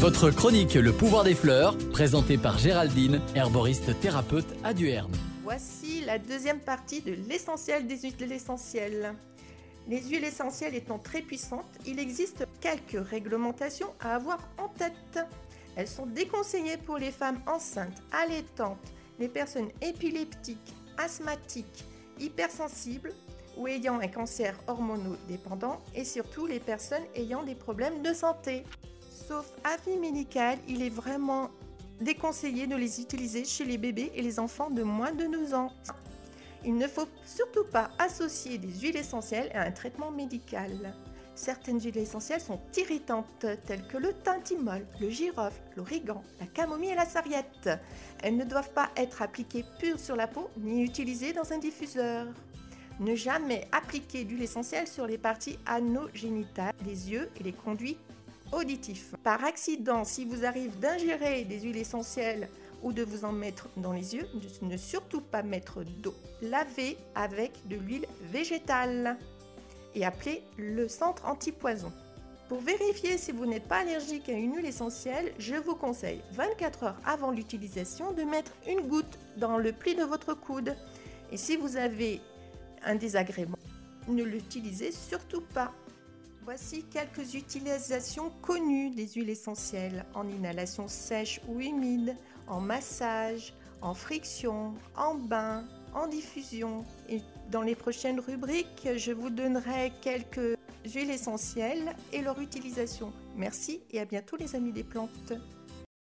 Votre chronique Le pouvoir des fleurs, présentée par Géraldine, herboriste thérapeute à Duerne. Voici la deuxième partie de l'essentiel des huiles essentielles. Les huiles essentielles étant très puissantes, il existe quelques réglementations à avoir en tête. Elles sont déconseillées pour les femmes enceintes, allaitantes, les personnes épileptiques, asthmatiques, hypersensibles ou ayant un cancer hormonodépendant et surtout les personnes ayant des problèmes de santé. Sauf avis médical, il est vraiment déconseillé de les utiliser chez les bébés et les enfants de moins de 12 ans. Il ne faut surtout pas associer des huiles essentielles à un traitement médical. Certaines huiles essentielles sont irritantes, telles que le tintimol, le girofle, l'origan, la camomille et la sarriette. Elles ne doivent pas être appliquées pures sur la peau ni utilisées dans un diffuseur. Ne jamais appliquer d'huile essentielle sur les parties anogénitales, les yeux et les conduits Par accident, si vous arrive d'ingérer des huiles essentielles ou de vous en mettre dans les yeux, ne surtout pas mettre d'eau. Lavez avec de l'huile végétale et appelez le centre antipoison. Pour vérifier si vous n'êtes pas allergique à une huile essentielle, je vous conseille 24 heures avant l'utilisation de mettre une goutte dans le pli de votre coude. Et si vous avez un désagrément, ne l'utilisez surtout pas. Voici quelques utilisations connues des huiles essentielles en inhalation sèche ou humide, en massage, en friction, en bain, en diffusion. Et dans les prochaines rubriques, je vous donnerai quelques huiles essentielles et leur utilisation. Merci et à bientôt les amis des plantes.